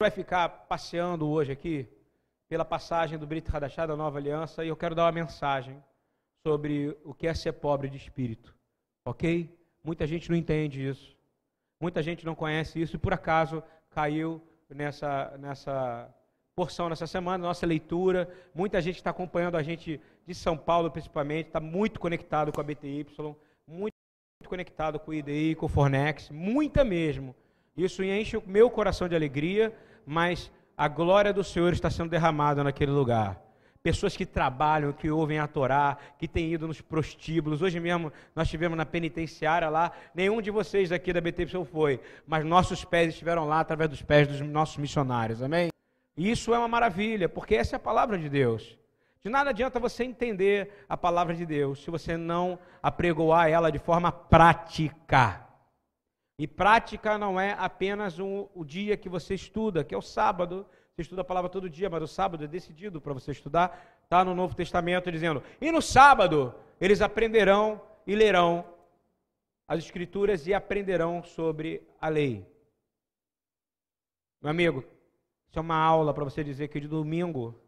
vai ficar passeando hoje aqui pela passagem do Brito Hadachá da Nova Aliança e eu quero dar uma mensagem sobre o que é ser pobre de espírito. Ok? Muita gente não entende isso. Muita gente não conhece isso e por acaso caiu nessa, nessa porção nessa semana, nossa leitura. Muita gente está acompanhando a gente de São Paulo, principalmente, está muito conectado com a BTY, muito conectado com o IDI, com o Fornex, muita mesmo. Isso enche o meu coração de alegria, mas a glória do Senhor está sendo derramada naquele lugar. Pessoas que trabalham, que ouvem a Torá, que têm ido nos prostíbulos. Hoje mesmo nós estivemos na penitenciária lá. Nenhum de vocês aqui da BTY foi, mas nossos pés estiveram lá através dos pés dos nossos missionários. Amém? E isso é uma maravilha, porque essa é a palavra de Deus. De nada adianta você entender a palavra de Deus se você não apregoar ela de forma prática. E prática não é apenas um, o dia que você estuda, que é o sábado. Você estuda a palavra todo dia, mas o sábado é decidido para você estudar. Está no Novo Testamento dizendo: e no sábado eles aprenderão e lerão as Escrituras e aprenderão sobre a lei. Meu amigo, isso é uma aula para você dizer que de domingo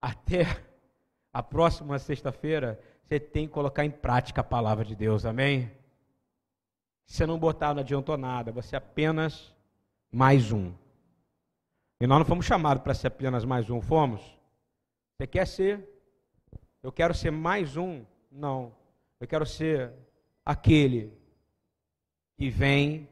até a próxima sexta-feira você tem que colocar em prática a palavra de Deus, amém? Você não botar, não adiantou nada, você é apenas mais um. E nós não fomos chamados para ser apenas mais um, fomos? Você quer ser? Eu quero ser mais um? Não. Eu quero ser aquele que vem,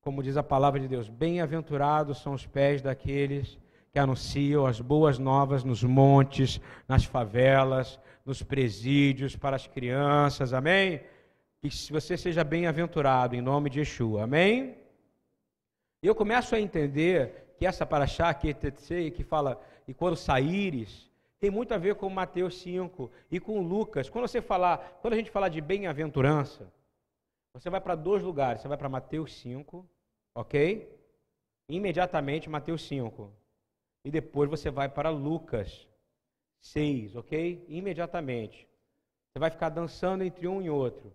como diz a palavra de Deus, bem-aventurados são os pés daqueles que anunciam as boas novas nos montes, nas favelas, nos presídios, para as crianças, amém? Que você seja bem-aventurado em nome de Yeshua, amém? E eu começo a entender que essa paraxá, que que fala, e quando saíres, tem muito a ver com Mateus 5 e com Lucas. Quando você falar, quando a gente falar de bem-aventurança, você vai para dois lugares. Você vai para Mateus 5, ok? Imediatamente Mateus 5. E depois você vai para Lucas 6, ok? Imediatamente. Você vai ficar dançando entre um e outro.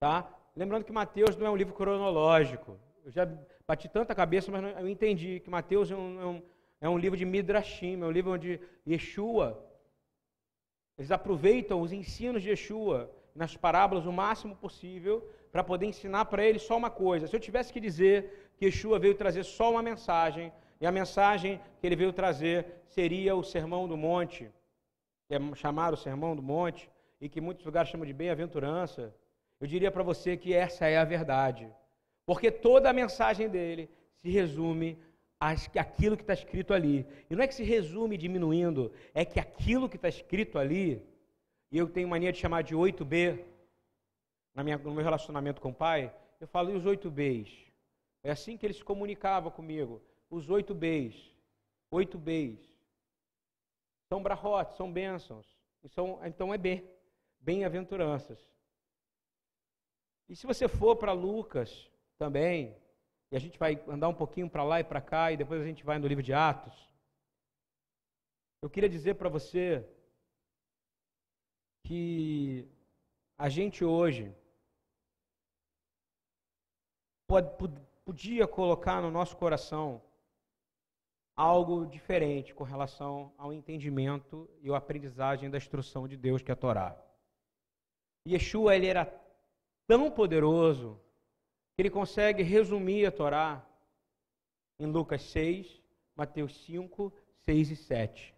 Tá? Lembrando que Mateus não é um livro cronológico. Eu já bati tanta cabeça, mas eu entendi que Mateus é um, é um, é um livro de Midrashim, é um livro onde Yeshua, eles aproveitam os ensinos de Yeshua nas parábolas o máximo possível para poder ensinar para eles só uma coisa. Se eu tivesse que dizer que Yeshua veio trazer só uma mensagem, e a mensagem que ele veio trazer seria o Sermão do Monte, que é chamado o Sermão do Monte, e que muitos lugares chamam de bem-aventurança, eu diria para você que essa é a verdade. Porque toda a mensagem dele se resume àquilo que está escrito ali. E não é que se resume diminuindo, é que aquilo que está escrito ali, e eu tenho mania de chamar de 8B, na minha, no meu relacionamento com o pai, eu falo, e os 8Bs? É assim que ele se comunicava comigo. Os 8Bs. 8Bs. São brahotes, são bênçãos. São, então é bem, bem-aventuranças. E se você for para Lucas também, e a gente vai andar um pouquinho para lá e para cá, e depois a gente vai no livro de Atos, eu queria dizer para você que a gente hoje pode, podia colocar no nosso coração algo diferente com relação ao entendimento e a aprendizagem da instrução de Deus, que é a Torá. Yeshua, ele era tão poderoso que ele consegue resumir a Torá em Lucas 6, Mateus 5, 6 e 7.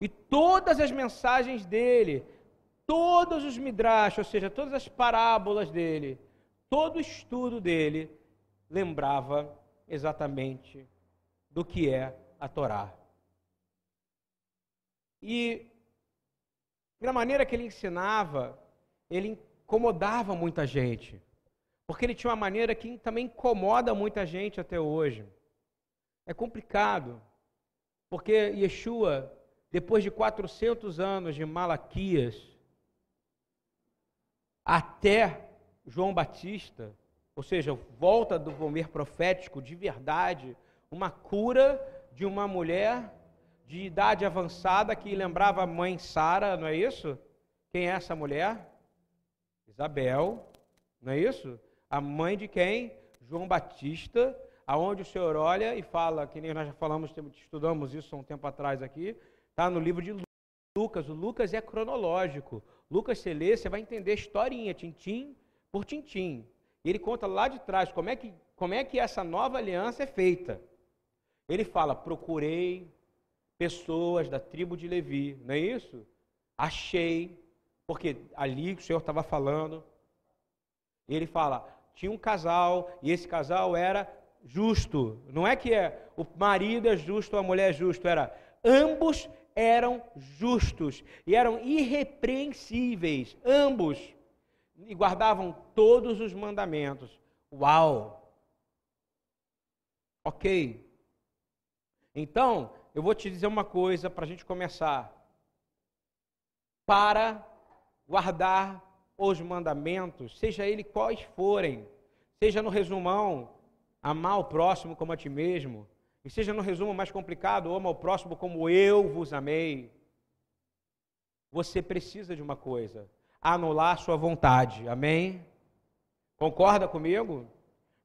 E todas as mensagens dele, todos os midrash, ou seja, todas as parábolas dele, todo o estudo dele lembrava exatamente do que é a Torá. E da maneira que ele ensinava, ele incomodava muita gente. Porque ele tinha uma maneira que também incomoda muita gente até hoje. É complicado. Porque Yeshua, depois de 400 anos de Malaquias, até João Batista, ou seja, volta do mover profético de verdade, uma cura de uma mulher de idade avançada que lembrava a mãe Sara, não é isso? Quem é essa mulher? Isabel, não é isso? A mãe de quem? João Batista, aonde o Senhor olha e fala, que nem nós já falamos, estudamos isso há um tempo atrás aqui, está no livro de Lucas. O Lucas é cronológico. Lucas, você lê, você vai entender a historinha, tintim por tintim. Ele conta lá de trás como é que, como é que essa nova aliança é feita. Ele fala: procurei pessoas da tribo de Levi, não é isso? Achei, porque ali o Senhor estava falando. Ele fala: tinha um casal e esse casal era justo. Não é que é o marido é justo a mulher é justo, era ambos eram justos e eram irrepreensíveis, ambos, e guardavam todos os mandamentos. Uau! Ok. Então, eu vou te dizer uma coisa para a gente começar. Para guardar os mandamentos, seja ele quais forem, seja no resumão, amar o próximo como a ti mesmo, e seja no resumo mais complicado, ama o próximo como eu vos amei. Você precisa de uma coisa: anular sua vontade. Amém? Concorda comigo?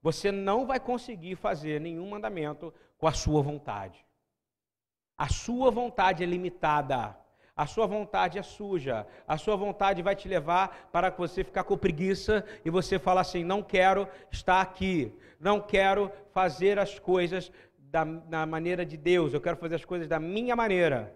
Você não vai conseguir fazer nenhum mandamento com a sua vontade. A sua vontade é limitada. A sua vontade é suja. A sua vontade vai te levar para você ficar com preguiça e você falar assim: não quero estar aqui, não quero fazer as coisas da, da maneira de Deus, eu quero fazer as coisas da minha maneira.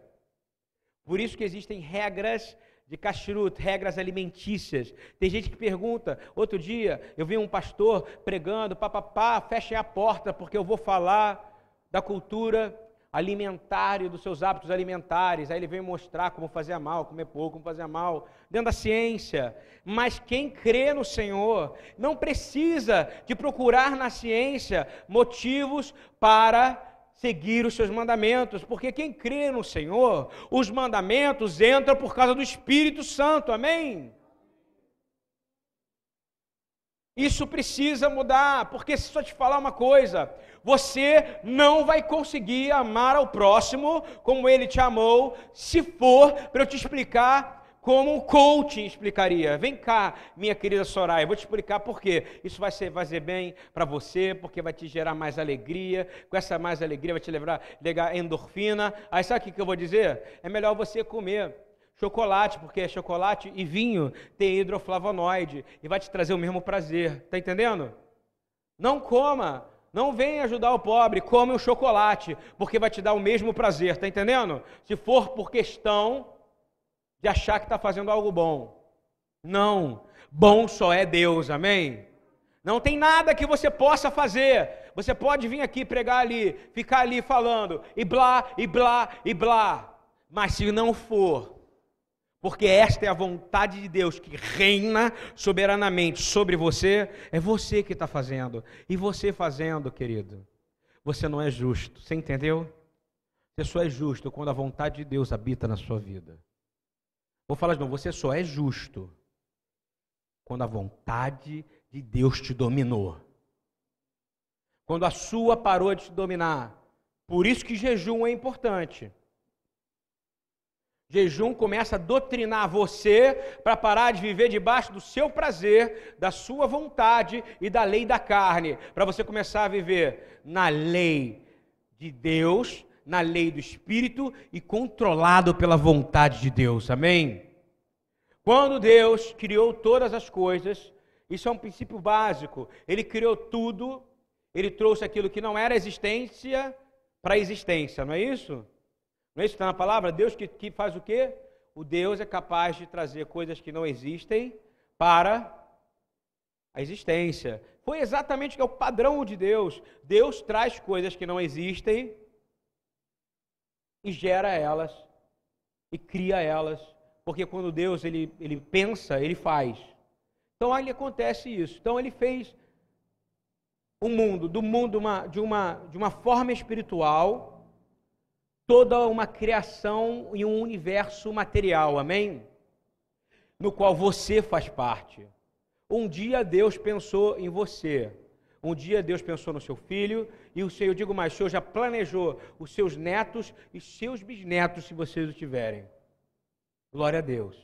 Por isso que existem regras de kashrut, regras alimentícias. Tem gente que pergunta, outro dia eu vi um pastor pregando, papapá, feche a porta porque eu vou falar da cultura alimentar e dos seus hábitos alimentares. Aí ele vem mostrar como fazer mal, comer pouco, como fazer mal, dentro da ciência. Mas quem crê no Senhor não precisa de procurar na ciência motivos para seguir os seus mandamentos, porque quem crê no Senhor, os mandamentos entram por causa do Espírito Santo. Amém? Isso precisa mudar, porque se só te falar uma coisa, você não vai conseguir amar ao próximo como ele te amou, se for para eu te explicar como o coaching explicaria. Vem cá, minha querida Soraya, vou te explicar por quê. Isso vai ser fazer bem para você, porque vai te gerar mais alegria. Com essa mais alegria vai te levar, levar endorfina. Aí sabe o que eu vou dizer? É melhor você comer chocolate, porque chocolate e vinho tem hidroflavonoide e vai te trazer o mesmo prazer. Tá entendendo? Não coma não vem ajudar o pobre, come o chocolate, porque vai te dar o mesmo prazer, tá entendendo? Se for por questão de achar que está fazendo algo bom. Não, bom só é Deus, amém? Não tem nada que você possa fazer. Você pode vir aqui pregar ali, ficar ali falando, e blá, e blá, e blá. Mas se não for porque esta é a vontade de Deus que reina soberanamente sobre você, é você que está fazendo. E você fazendo, querido, você não é justo. Você entendeu? Você só é justo quando a vontade de Deus habita na sua vida. Vou falar de novo, você só é justo quando a vontade de Deus te dominou. Quando a sua parou de te dominar. Por isso que jejum é importante. Jejum começa a doutrinar você para parar de viver debaixo do seu prazer, da sua vontade e da lei da carne, para você começar a viver na lei de Deus, na lei do Espírito e controlado pela vontade de Deus. Amém? Quando Deus criou todas as coisas, isso é um princípio básico. Ele criou tudo, ele trouxe aquilo que não era existência para a existência, não é isso? Não é isso que está na palavra? Deus que, que faz o quê? O Deus é capaz de trazer coisas que não existem para a existência. Foi exatamente que é o padrão de Deus. Deus traz coisas que não existem e gera elas e cria elas, porque quando Deus ele, ele pensa, ele faz. Então aí acontece isso. Então ele fez o mundo, do mundo uma, de, uma, de uma forma espiritual, toda uma criação e um universo material, amém? No qual você faz parte. Um dia Deus pensou em você. Um dia Deus pensou no seu filho, e o Senhor, eu digo mais, o Senhor já planejou os seus netos e seus bisnetos, se vocês o tiverem. Glória a Deus.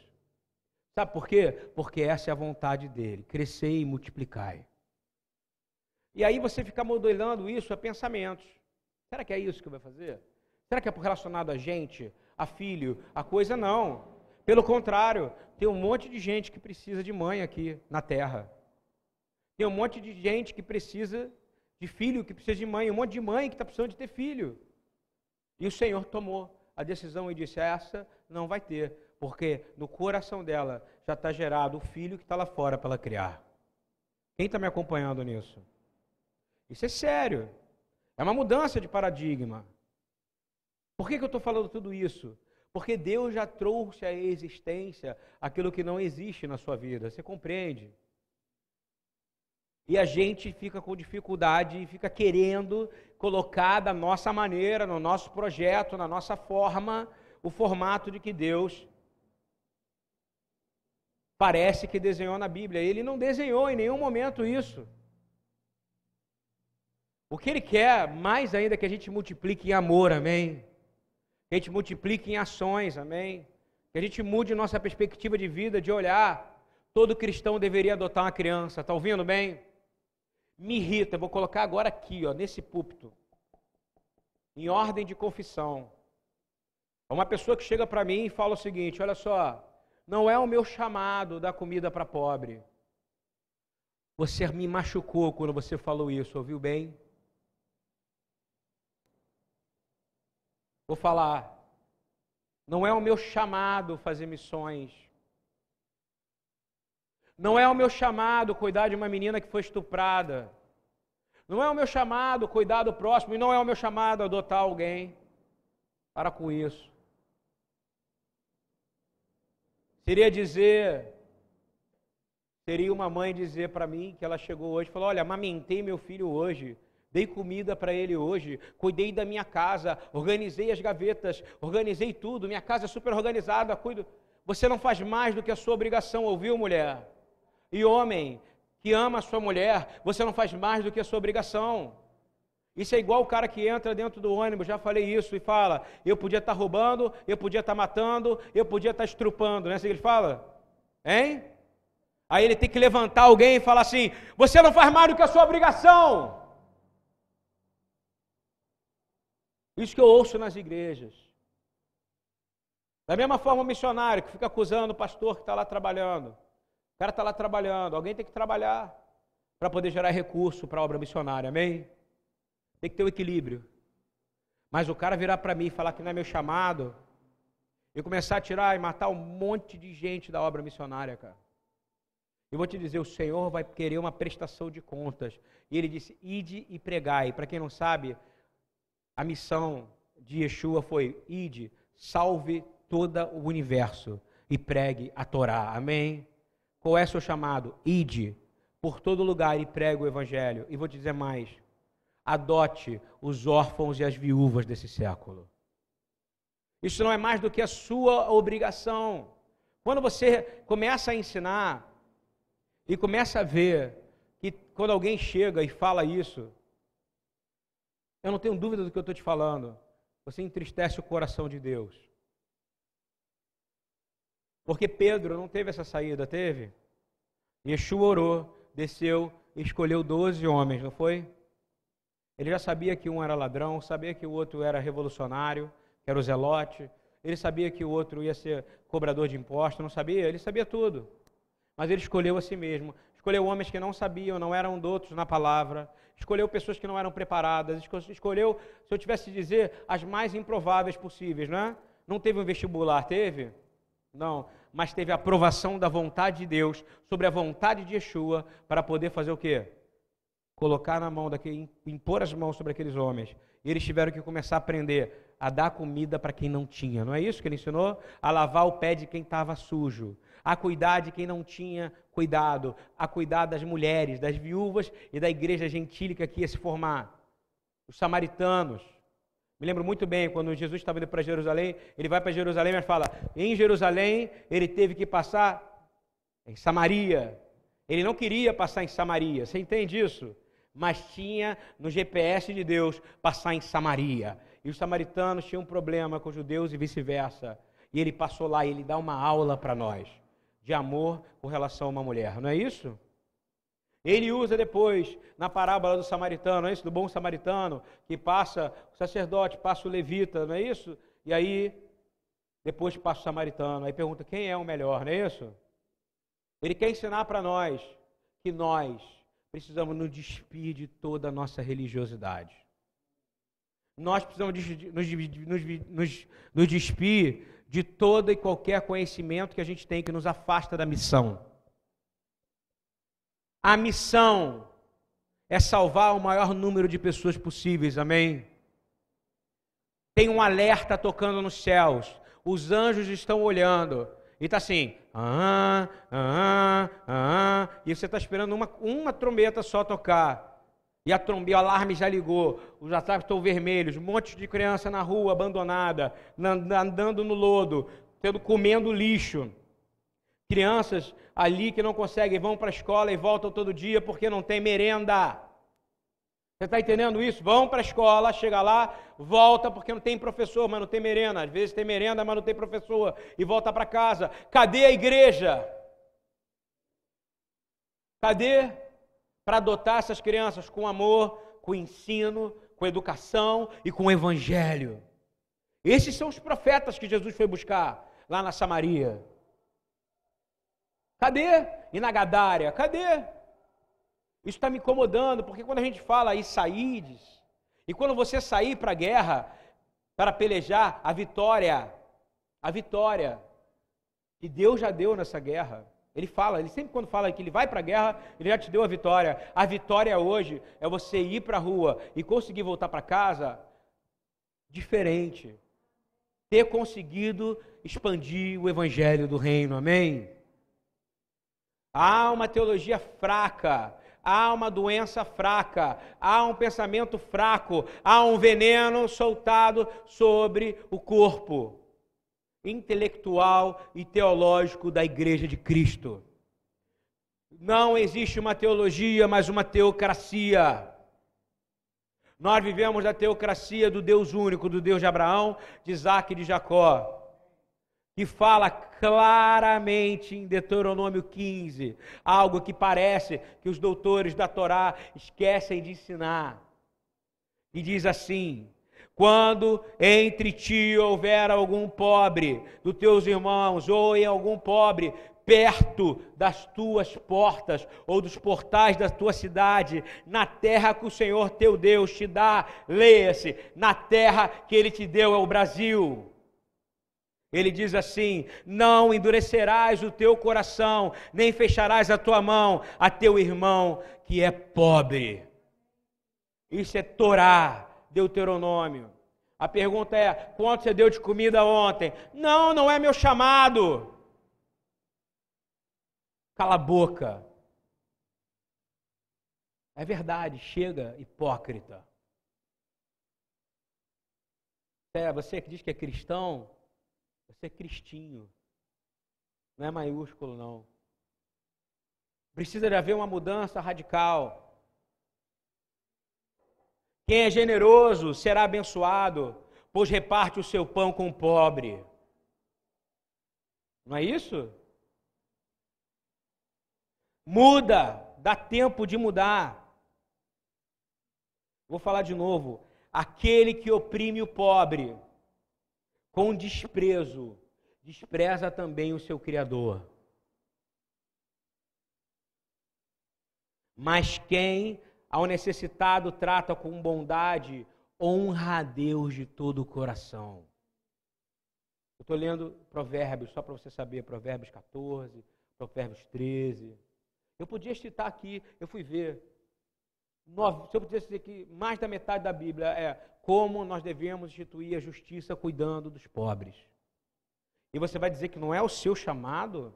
Sabe por quê? Porque essa é a vontade dele: crescer e multiplicai. E aí você fica modelando isso a pensamentos. Será que é isso que vai fazer? Será que é relacionado a gente, a filho, a coisa? Não. Pelo contrário, tem um monte de gente que precisa de mãe aqui na terra. Tem um monte de gente que precisa de filho, que precisa de mãe. Um monte de mãe que está precisando de ter filho. E o Senhor tomou a decisão e disse: essa não vai ter, porque no coração dela já está gerado o filho que está lá fora para ela criar. Quem está me acompanhando nisso? Isso é sério. É uma mudança de paradigma. Por que, que eu estou falando tudo isso? Porque Deus já trouxe à existência aquilo que não existe na sua vida. Você compreende? E a gente fica com dificuldade e fica querendo colocar da nossa maneira, no nosso projeto, na nossa forma, o formato de que Deus parece que desenhou na Bíblia. Ele não desenhou em nenhum momento isso. O que ele quer, mais ainda, que a gente multiplique em amor, amém? Que a gente multiplique em ações, amém? Que a gente mude nossa perspectiva de vida, de olhar. Todo cristão deveria adotar uma criança, está ouvindo bem? Me irrita, vou colocar agora aqui, ó, nesse púlpito, em ordem de confissão. Uma pessoa que chega para mim e fala o seguinte: olha só, não é o meu chamado dar comida para pobre. Você me machucou quando você falou isso, ouviu bem? Vou falar. Não é o meu chamado fazer missões. Não é o meu chamado cuidar de uma menina que foi estuprada. Não é o meu chamado cuidar do próximo. E não é o meu chamado adotar alguém. Para com isso. Seria dizer, seria uma mãe dizer para mim que ela chegou hoje e falou: Olha, amamentei meu filho hoje dei comida para ele hoje, cuidei da minha casa, organizei as gavetas, organizei tudo, minha casa é super organizada, cuido. Você não faz mais do que a sua obrigação, ouviu, mulher? E homem que ama a sua mulher, você não faz mais do que a sua obrigação. Isso é igual o cara que entra dentro do ônibus, já falei isso, e fala: eu podia estar tá roubando, eu podia estar tá matando, eu podia estar tá estrupando, não é assim que ele fala? Hein? Aí ele tem que levantar alguém e falar assim: você não faz mais do que a sua obrigação. Isso que eu ouço nas igrejas. Da mesma forma, o missionário que fica acusando o pastor que está lá trabalhando. O cara está lá trabalhando, alguém tem que trabalhar para poder gerar recurso para a obra missionária, amém? Tem que ter o um equilíbrio. Mas o cara virar para mim e falar que não é meu chamado, e começar a tirar e matar um monte de gente da obra missionária, cara. Eu vou te dizer, o Senhor vai querer uma prestação de contas. E ele disse: ide e pregai. Para quem não sabe, a missão de Yeshua foi: ide, salve todo o universo e pregue a Torá. Amém? Qual é o seu chamado? Ide por todo lugar e pregue o evangelho. E vou te dizer mais: adote os órfãos e as viúvas desse século. Isso não é mais do que a sua obrigação. Quando você começa a ensinar e começa a ver que quando alguém chega e fala isso, eu não tenho dúvida do que eu estou te falando. Você entristece o coração de Deus. Porque Pedro não teve essa saída, teve? Yeshua orou, desceu e escolheu doze homens, não foi? Ele já sabia que um era ladrão, sabia que o outro era revolucionário, que era o zelote. Ele sabia que o outro ia ser cobrador de impostos, não sabia? Ele sabia tudo. Mas ele escolheu a si mesmo. Escolheu homens que não sabiam, não eram doutos na palavra, escolheu pessoas que não eram preparadas, escolheu, se eu tivesse de dizer, as mais improváveis possíveis, não é? Não teve um vestibular, teve? Não, mas teve a aprovação da vontade de Deus sobre a vontade de Yeshua para poder fazer o quê? Colocar na mão daquele, impor as mãos sobre aqueles homens. E eles tiveram que começar a aprender a dar comida para quem não tinha. Não é isso que ele ensinou? A lavar o pé de quem estava sujo, a cuidar de quem não tinha cuidado, a cuidar das mulheres, das viúvas e da igreja gentílica que ia se formar. Os samaritanos. Me lembro muito bem quando Jesus estava indo para Jerusalém, ele vai para Jerusalém, mas fala: em Jerusalém ele teve que passar em Samaria. Ele não queria passar em Samaria, você entende isso? Mas tinha no GPS de Deus passar em Samaria. E os samaritanos tinham um problema com os judeus e vice-versa. E ele passou lá e ele dá uma aula para nós de amor com relação a uma mulher, não é isso? Ele usa depois, na parábola do samaritano, não é isso? Do bom samaritano, que passa o sacerdote, passa o levita, não é isso? E aí, depois passa o samaritano. Aí pergunta quem é o melhor, não é isso? Ele quer ensinar para nós que nós precisamos nos despir de toda a nossa religiosidade. Nós precisamos nos, nos, nos, nos despir de todo e qualquer conhecimento que a gente tem que nos afasta da missão. A missão é salvar o maior número de pessoas possíveis, amém? Tem um alerta tocando nos céus, os anjos estão olhando, e está assim, ah, ah, ah, e você está esperando uma, uma trombeta só tocar. E a trombeta, o alarme já ligou, os ataques estão vermelhos, um monte de criança na rua abandonada, andando no lodo, tendo comendo lixo. Crianças ali que não conseguem, vão para a escola e voltam todo dia porque não tem merenda. Você está entendendo isso? Vão para a escola, chega lá, volta porque não tem professor, mas não tem merenda. Às vezes tem merenda, mas não tem professor. E volta para casa. Cadê a igreja? Cadê para adotar essas crianças com amor, com ensino, com educação e com evangelho. Esses são os profetas que Jesus foi buscar lá na Samaria. Cadê? E na Gadária? Cadê? Isso está me incomodando, porque quando a gente fala aí saídes, e quando você sair para a guerra, para pelejar, a vitória, a vitória que Deus já deu nessa guerra, ele fala, ele sempre quando fala que ele vai para a guerra, ele já te deu a vitória. A vitória hoje é você ir para a rua e conseguir voltar para casa diferente. Ter conseguido expandir o evangelho do reino. Amém? Há uma teologia fraca, há uma doença fraca, há um pensamento fraco, há um veneno soltado sobre o corpo intelectual e teológico da Igreja de Cristo. Não existe uma teologia, mas uma teocracia. Nós vivemos a teocracia do Deus único, do Deus de Abraão, de Isaac e de Jacó, que fala claramente em Deuteronômio 15, algo que parece que os doutores da Torá esquecem de ensinar. E diz assim: quando entre ti houver algum pobre dos teus irmãos, ou em algum pobre perto das tuas portas ou dos portais da tua cidade, na terra que o Senhor teu Deus te dá, leia-se, na terra que ele te deu é o Brasil. Ele diz assim: Não endurecerás o teu coração, nem fecharás a tua mão a teu irmão que é pobre. Isso é Torá. Deuteronômio. A pergunta é: quanto você deu de comida ontem? Não, não é meu chamado. Cala a boca. É verdade, chega, hipócrita. É, você que diz que é cristão, você é cristinho. Não é maiúsculo, não. Precisa de haver uma mudança radical. Quem é generoso será abençoado, pois reparte o seu pão com o pobre. Não é isso? Muda, dá tempo de mudar. Vou falar de novo. Aquele que oprime o pobre com desprezo, despreza também o seu Criador. Mas quem ao necessitado trata com bondade, honra a Deus de todo o coração. Eu estou lendo Provérbios, só para você saber, Provérbios 14, Provérbios 13. Eu podia citar aqui, eu fui ver. Nove, se eu pudesse dizer que mais da metade da Bíblia é como nós devemos instituir a justiça cuidando dos pobres. E você vai dizer que não é o seu chamado?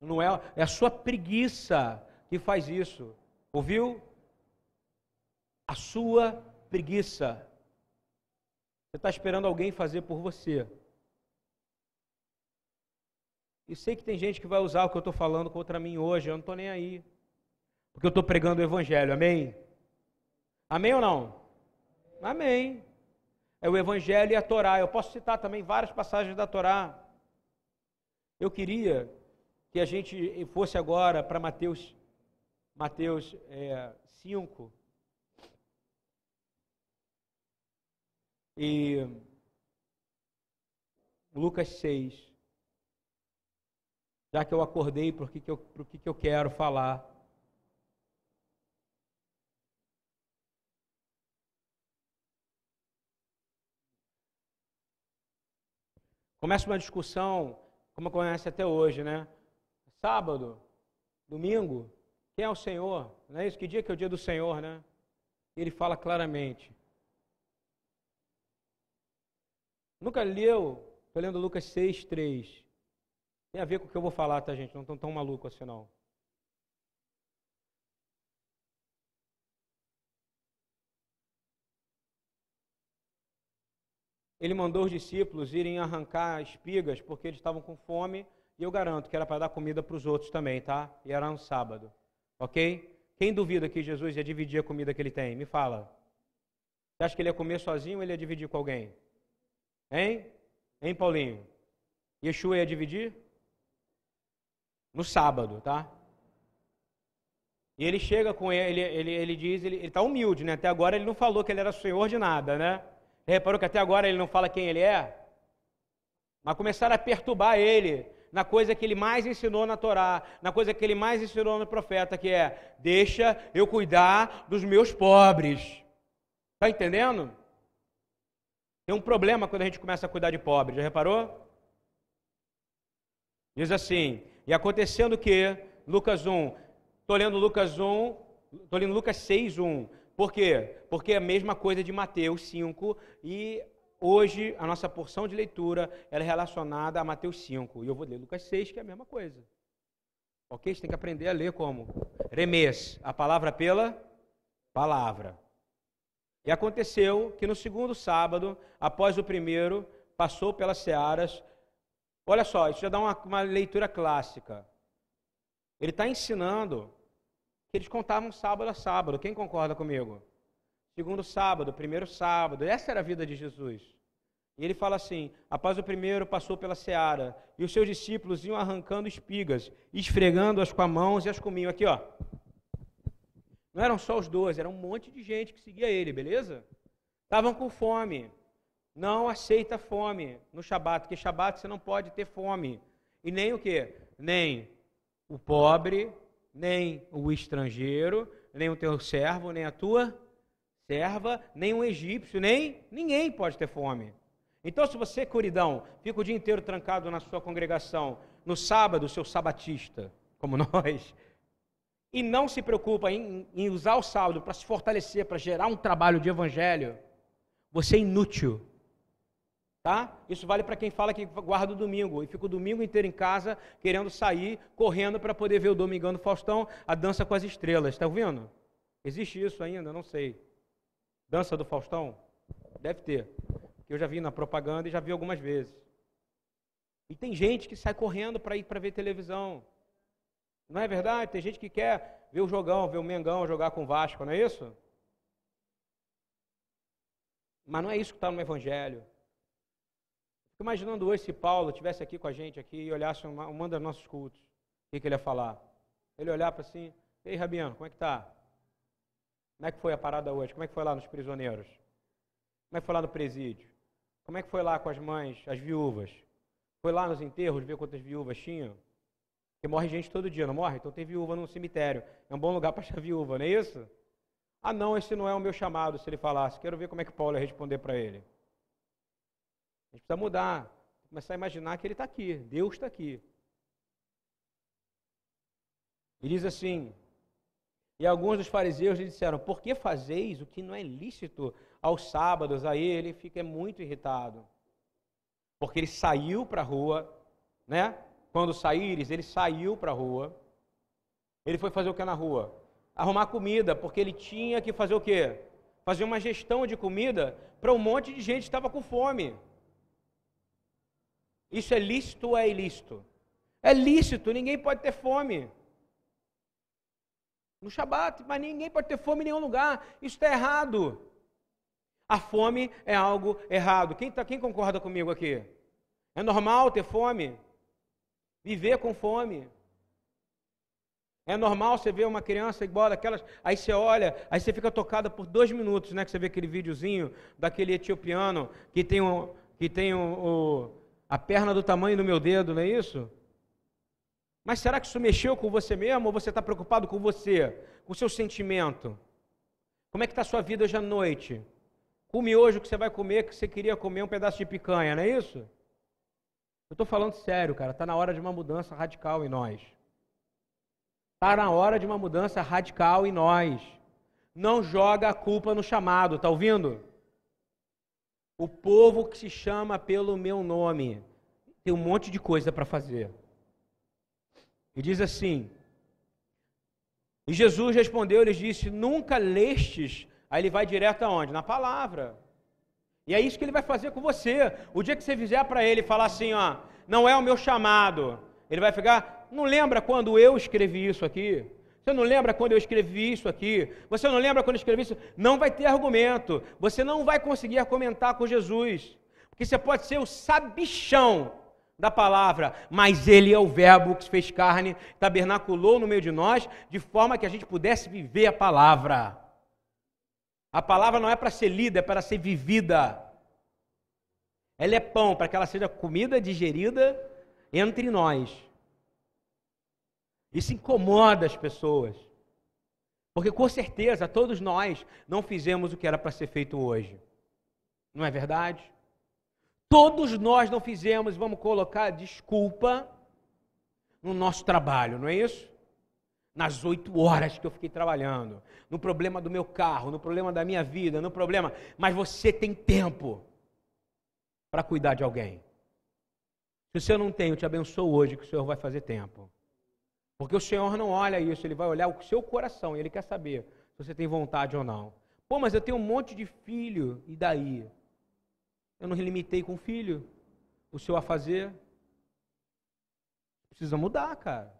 Não é, é a sua preguiça que faz isso. Ouviu? A sua preguiça. Você está esperando alguém fazer por você. E sei que tem gente que vai usar o que eu estou falando contra mim hoje, eu não estou nem aí. Porque eu estou pregando o Evangelho, amém? Amém ou não? Amém. É o Evangelho e a Torá. Eu posso citar também várias passagens da Torá. Eu queria que a gente fosse agora para Mateus Mateus é, 5. E Lucas 6. Já que eu acordei, por que, que, eu, por que, que eu quero falar? Começa uma discussão, como conhece até hoje, né? Sábado, domingo, quem é o Senhor? Não é isso? Que dia que é o dia do Senhor, né? Ele fala claramente. Nunca leu? Estou lendo Lucas 6, 3. Tem a ver com o que eu vou falar, tá, gente? Não estão tão maluco assim, não. Ele mandou os discípulos irem arrancar espigas porque eles estavam com fome e eu garanto que era para dar comida para os outros também, tá? E era um sábado, ok? Quem duvida que Jesus ia dividir a comida que ele tem? Me fala. Você acha que ele ia comer sozinho ou ele ia dividir com alguém? Hein? Hein, Paulinho? Yeshua ia dividir? No sábado, tá? E ele chega com ele, ele, ele diz, ele está humilde, né? Até agora ele não falou que ele era senhor de nada, né? Reparou que até agora ele não fala quem ele é? Mas começaram a perturbar ele na coisa que ele mais ensinou na Torá, na coisa que ele mais ensinou no profeta, que é: deixa eu cuidar dos meus pobres. Está entendendo? Tem um problema quando a gente começa a cuidar de pobres, já reparou? Diz assim: e acontecendo que, Lucas 1, estou lendo Lucas 1, estou lendo Lucas 6, 1. Por quê? Porque é a mesma coisa de Mateus 5 e hoje a nossa porção de leitura é relacionada a Mateus 5. E eu vou ler Lucas 6, que é a mesma coisa. Ok? Você tem que aprender a ler como? Remes, a palavra pela palavra. E aconteceu que no segundo sábado, após o primeiro, passou pelas searas Olha só, isso já dá uma, uma leitura clássica. Ele está ensinando que eles contavam sábado a sábado. Quem concorda comigo? Segundo sábado, primeiro sábado. Essa era a vida de Jesus. E ele fala assim: após o primeiro, passou pela seara, e os seus discípulos iam arrancando espigas, esfregando-as com as mãos e as comiam. Aqui, ó. Não eram só os doze, era um monte de gente que seguia ele, beleza? Estavam com fome não aceita fome no Shabat, porque Shabat você não pode ter fome. E nem o que? Nem o pobre, nem o estrangeiro, nem o teu servo, nem a tua serva, nem um egípcio, nem ninguém pode ter fome. Então, se você, curidão, fica o dia inteiro trancado na sua congregação, no sábado, seu sabatista, como nós, e não se preocupa em, em usar o sábado para se fortalecer, para gerar um trabalho de evangelho, você é inútil. Tá? Isso vale para quem fala que guarda o domingo e fica o domingo inteiro em casa querendo sair, correndo para poder ver o Domingão do Faustão, a dança com as estrelas. Está ouvindo? Existe isso ainda? Não sei. Dança do Faustão? Deve ter. Eu já vi na propaganda e já vi algumas vezes. E tem gente que sai correndo para ir para ver televisão. Não é verdade? Tem gente que quer ver o jogão, ver o Mengão jogar com o Vasco, não é isso? Mas não é isso que está no Evangelho. Fico imaginando hoje se Paulo estivesse aqui com a gente aqui e olhasse uma, uma dos nossos cultos. O que, que ele ia falar? Ele olhar para assim, ei Rabiano, como é que tá? Como é que foi a parada hoje? Como é que foi lá nos prisioneiros? Como é que foi lá no presídio? Como é que foi lá com as mães, as viúvas? Foi lá nos enterros ver quantas viúvas tinham? Porque morre gente todo dia, não morre? Então tem viúva no cemitério. É um bom lugar para achar viúva, não é isso? Ah, não, esse não é o meu chamado, se ele falasse. Quero ver como é que Paulo ia responder para ele. A gente precisa mudar, começar a imaginar que ele está aqui, Deus está aqui. E diz assim: E alguns dos fariseus lhe disseram: Por que fazeis o que não é lícito aos sábados? Aí ele fica muito irritado. Porque ele saiu para a rua, né? Quando saíres, ele saiu para a rua. Ele foi fazer o que na rua? Arrumar comida, porque ele tinha que fazer o quê? Fazer uma gestão de comida para um monte de gente que estava com fome. Isso é lícito ou é ilícito? É lícito, ninguém pode ter fome. No Shabat, mas ninguém pode ter fome em nenhum lugar. Isso está errado. A fome é algo errado. Quem, tá, quem concorda comigo aqui? É normal ter fome? Viver com fome? É normal você ver uma criança igual daquelas, aí você olha, aí você fica tocada por dois minutos, né? Que você vê aquele videozinho daquele etiopiano que tem, um, que tem um, um, a perna do tamanho do meu dedo, não é isso? Mas será que isso mexeu com você mesmo ou você está preocupado com você, com o seu sentimento? Como é que está a sua vida hoje à noite? Come hoje o que você vai comer, que você queria comer um pedaço de picanha, não é isso? Eu estou falando sério, cara. Está na hora de uma mudança radical em nós. Está na hora de uma mudança radical em nós. Não joga a culpa no chamado, tá ouvindo? O povo que se chama pelo meu nome tem um monte de coisa para fazer. E diz assim: E Jesus respondeu, ele disse: Nunca lestes. Aí ele vai direto aonde? Na palavra. E é isso que ele vai fazer com você. O dia que você fizer para ele falar assim, ó, não é o meu chamado, ele vai ficar, não lembra quando eu escrevi isso aqui? Você não lembra quando eu escrevi isso aqui? Você não lembra quando eu escrevi isso? Não vai ter argumento. Você não vai conseguir argumentar com Jesus. Porque você pode ser o sabichão da palavra, mas ele é o verbo que se fez carne, tabernaculou no meio de nós, de forma que a gente pudesse viver a palavra. A palavra não é para ser lida, é para ser vivida. Ela é pão para que ela seja comida digerida entre nós. Isso incomoda as pessoas. Porque com certeza todos nós não fizemos o que era para ser feito hoje. Não é verdade? Todos nós não fizemos, vamos colocar desculpa no nosso trabalho, não é isso? Nas oito horas que eu fiquei trabalhando, no problema do meu carro, no problema da minha vida, no problema. Mas você tem tempo para cuidar de alguém. Se você não tem, eu te abençoo hoje que o Senhor vai fazer tempo. Porque o Senhor não olha isso, Ele vai olhar o seu coração e Ele quer saber se você tem vontade ou não. Pô, mas eu tenho um monte de filho, e daí? Eu não limitei com filho o seu a fazer. Precisa mudar, cara.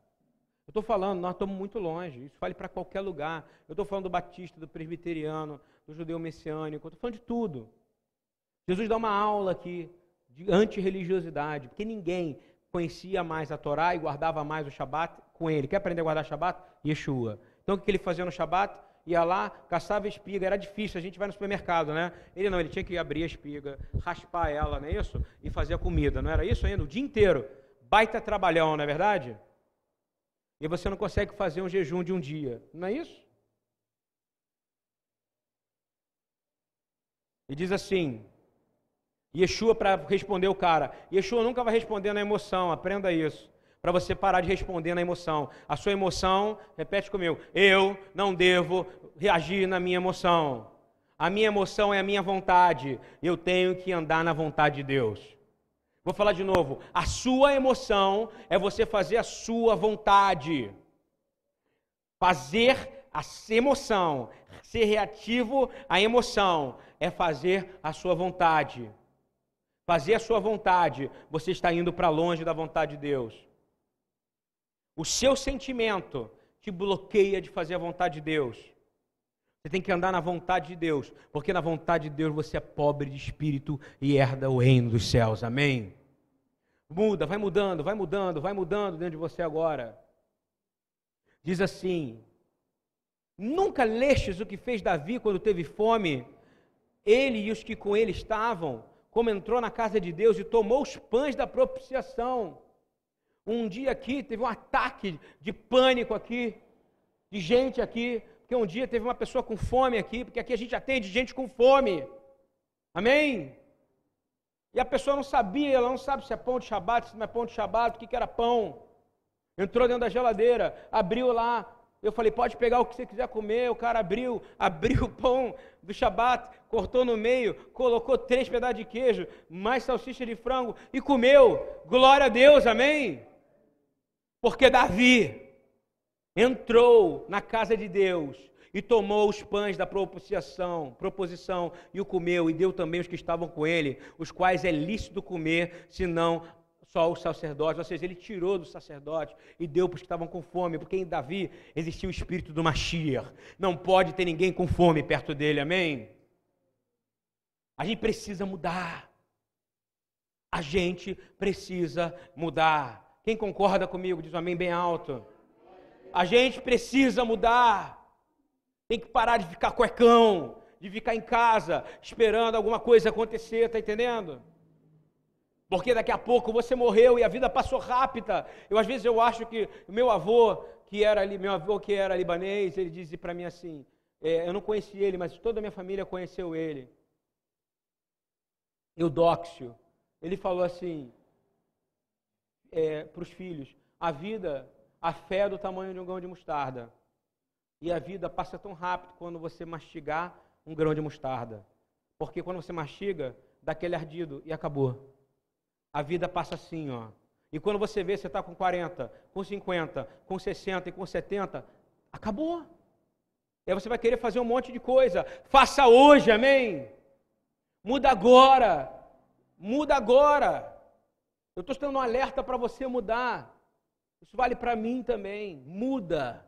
Eu estou falando, nós estamos muito longe. Isso vale para qualquer lugar. Eu estou falando do batista, do presbiteriano, do judeu messiânico, estou falando de tudo. Jesus dá uma aula aqui de antirreligiosidade, porque ninguém conhecia mais a Torá e guardava mais o Shabat com ele. Quer aprender a guardar Shabat? Yeshua. Então o que ele fazia no Shabat? Ia lá, caçava espiga, era difícil, a gente vai no supermercado, né? Ele não, ele tinha que abrir a espiga, raspar ela, não é isso? E fazer a comida, não era isso ainda? O dia inteiro. Baita trabalhão, não é verdade? E você não consegue fazer um jejum de um dia, não é isso? E diz assim, Yeshua para responder o cara. Yeshua nunca vai responder na emoção, aprenda isso para você parar de responder na emoção. A sua emoção, repete comigo, eu não devo reagir na minha emoção. A minha emoção é a minha vontade. Eu tenho que andar na vontade de Deus. Vou falar de novo. A sua emoção é você fazer a sua vontade. Fazer a emoção, ser reativo à emoção, é fazer a sua vontade. Fazer a sua vontade, você está indo para longe da vontade de Deus. O seu sentimento te bloqueia de fazer a vontade de Deus. Você tem que andar na vontade de Deus, porque na vontade de Deus você é pobre de espírito e herda o reino dos céus. Amém? Muda, vai mudando, vai mudando, vai mudando dentro de você agora. Diz assim: Nunca lestes o que fez Davi quando teve fome? Ele e os que com ele estavam, como entrou na casa de Deus e tomou os pães da propiciação um dia aqui teve um ataque de pânico aqui, de gente aqui, porque um dia teve uma pessoa com fome aqui, porque aqui a gente atende gente com fome. Amém? E a pessoa não sabia, ela não sabe se é pão de shabat, se não é pão de shabat, o que, que era pão. Entrou dentro da geladeira, abriu lá. Eu falei, pode pegar o que você quiser comer. O cara abriu, abriu o pão do shabat, cortou no meio, colocou três pedaços de queijo, mais salsicha de frango e comeu. Glória a Deus, amém? Porque Davi entrou na casa de Deus e tomou os pães da proposição, proposição e o comeu e deu também os que estavam com ele, os quais é lícito comer, senão só os sacerdotes, ou seja, ele tirou do sacerdote e deu para os que estavam com fome, porque em Davi existia o espírito do Mashiach. Não pode ter ninguém com fome perto dele, amém? A gente precisa mudar. A gente precisa mudar. Quem concorda comigo, diz um amém bem alto. A gente precisa mudar. Tem que parar de ficar cuecão, de ficar em casa esperando alguma coisa acontecer, tá entendendo? Porque daqui a pouco você morreu e a vida passou rápida. Eu às vezes eu acho que meu avô, que era ali, meu avô que era libanês, ele dizia para mim assim: é, eu não conheci ele, mas toda a minha família conheceu ele. Eudóxio. Ele falou assim é, para os filhos: a vida, a fé é do tamanho de um grão de mostarda. E a vida passa tão rápido quando você mastigar um grão de mostarda. Porque quando você mastiga, dá aquele ardido e acabou. A vida passa assim, ó. E quando você vê, você está com 40, com 50, com 60 e com 70, acabou. E aí você vai querer fazer um monte de coisa. Faça hoje, amém? Muda agora. Muda agora. Eu estou dando um alerta para você mudar. Isso vale para mim também. Muda.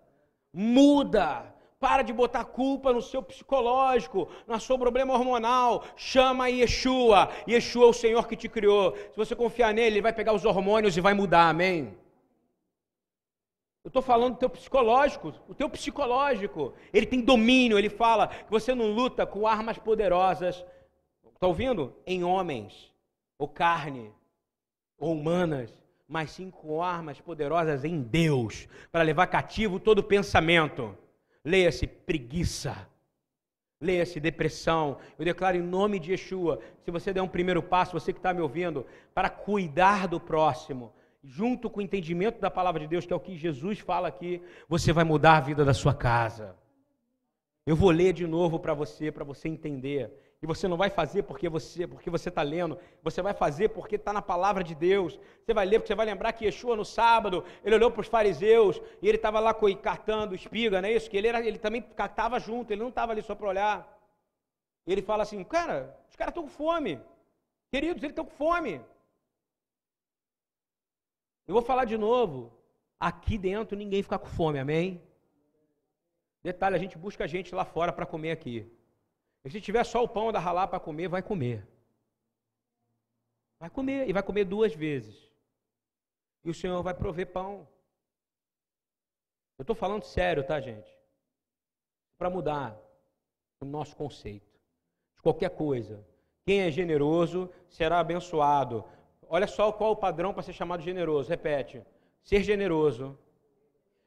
Muda. Para de botar culpa no seu psicológico, no seu problema hormonal. Chama Yeshua. Yeshua é o Senhor que te criou. Se você confiar nele, ele vai pegar os hormônios e vai mudar. Amém? Eu estou falando do teu psicológico. O teu psicológico, ele tem domínio. Ele fala que você não luta com armas poderosas. Está ouvindo? Em homens, ou carne, ou humanas, mas sim com armas poderosas em Deus, para levar cativo todo pensamento Leia-se preguiça. Leia-se depressão. Eu declaro em nome de Yeshua, se você der um primeiro passo, você que está me ouvindo, para cuidar do próximo, junto com o entendimento da palavra de Deus, que é o que Jesus fala aqui, você vai mudar a vida da sua casa. Eu vou ler de novo para você, para você entender. E você não vai fazer porque você porque você está lendo, você vai fazer porque está na palavra de Deus. Você vai ler porque você vai lembrar que Yeshua no sábado, ele olhou para os fariseus e ele estava lá catando espiga, não é isso? Que ele, era, ele também catava junto, ele não estava ali só para olhar. Ele fala assim, cara, os caras estão com fome. Queridos, eles estão com fome. Eu vou falar de novo. Aqui dentro ninguém fica com fome, amém? Detalhe, a gente busca gente lá fora para comer aqui. E se tiver só o pão da ralar para comer, vai comer. Vai comer, e vai comer duas vezes. E o Senhor vai prover pão. Eu estou falando sério, tá, gente? Para mudar o nosso conceito de qualquer coisa. Quem é generoso será abençoado. Olha só qual o padrão para ser chamado generoso. Repete: ser generoso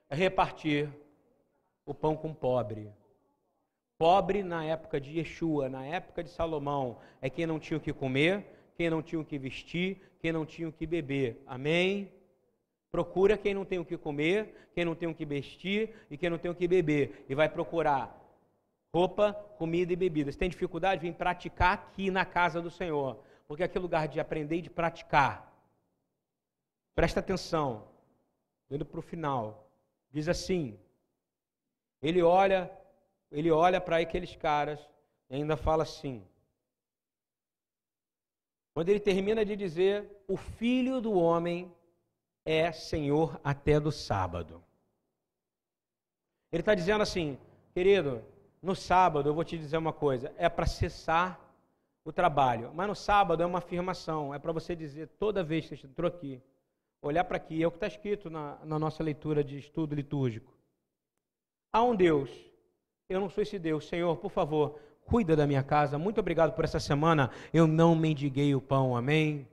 é repartir o pão com o pobre. Pobre na época de Yeshua, na época de Salomão, é quem não tinha o que comer, quem não tinha o que vestir, quem não tinha o que beber. Amém? Procura quem não tem o que comer, quem não tem o que vestir e quem não tem o que beber. E vai procurar roupa, comida e bebida. Se tem dificuldade, vem praticar aqui na casa do Senhor. Porque aqui é lugar de aprender e de praticar. Presta atenção. Indo para o final. Diz assim: Ele olha ele olha para aqueles caras e ainda fala assim. Quando ele termina de dizer: O filho do homem é senhor até do sábado. Ele está dizendo assim, querido, no sábado eu vou te dizer uma coisa: é para cessar o trabalho. Mas no sábado é uma afirmação, é para você dizer toda vez que você entrou aqui, olhar para aqui, é o que está escrito na, na nossa leitura de estudo litúrgico. Há um Deus eu não sou esse Deus. Senhor, por favor, cuida da minha casa. Muito obrigado por essa semana. Eu não mendiguei o pão. Amém?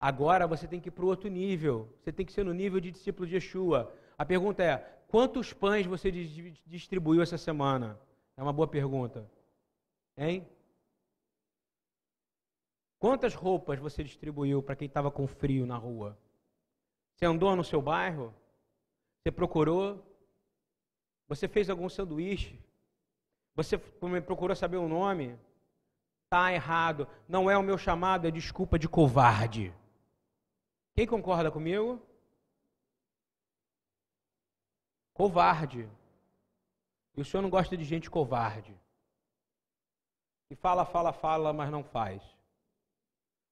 Agora você tem que ir para o outro nível. Você tem que ser no nível de discípulo de Yeshua. A pergunta é: quantos pães você distribuiu essa semana? É uma boa pergunta. Hein? Quantas roupas você distribuiu para quem estava com frio na rua? Você andou no seu bairro? Você procurou você fez algum sanduíche? Você procurou saber o nome? Está errado. Não é o meu chamado, é desculpa de covarde. Quem concorda comigo? Covarde. E o senhor não gosta de gente covarde. Que fala, fala, fala, mas não faz.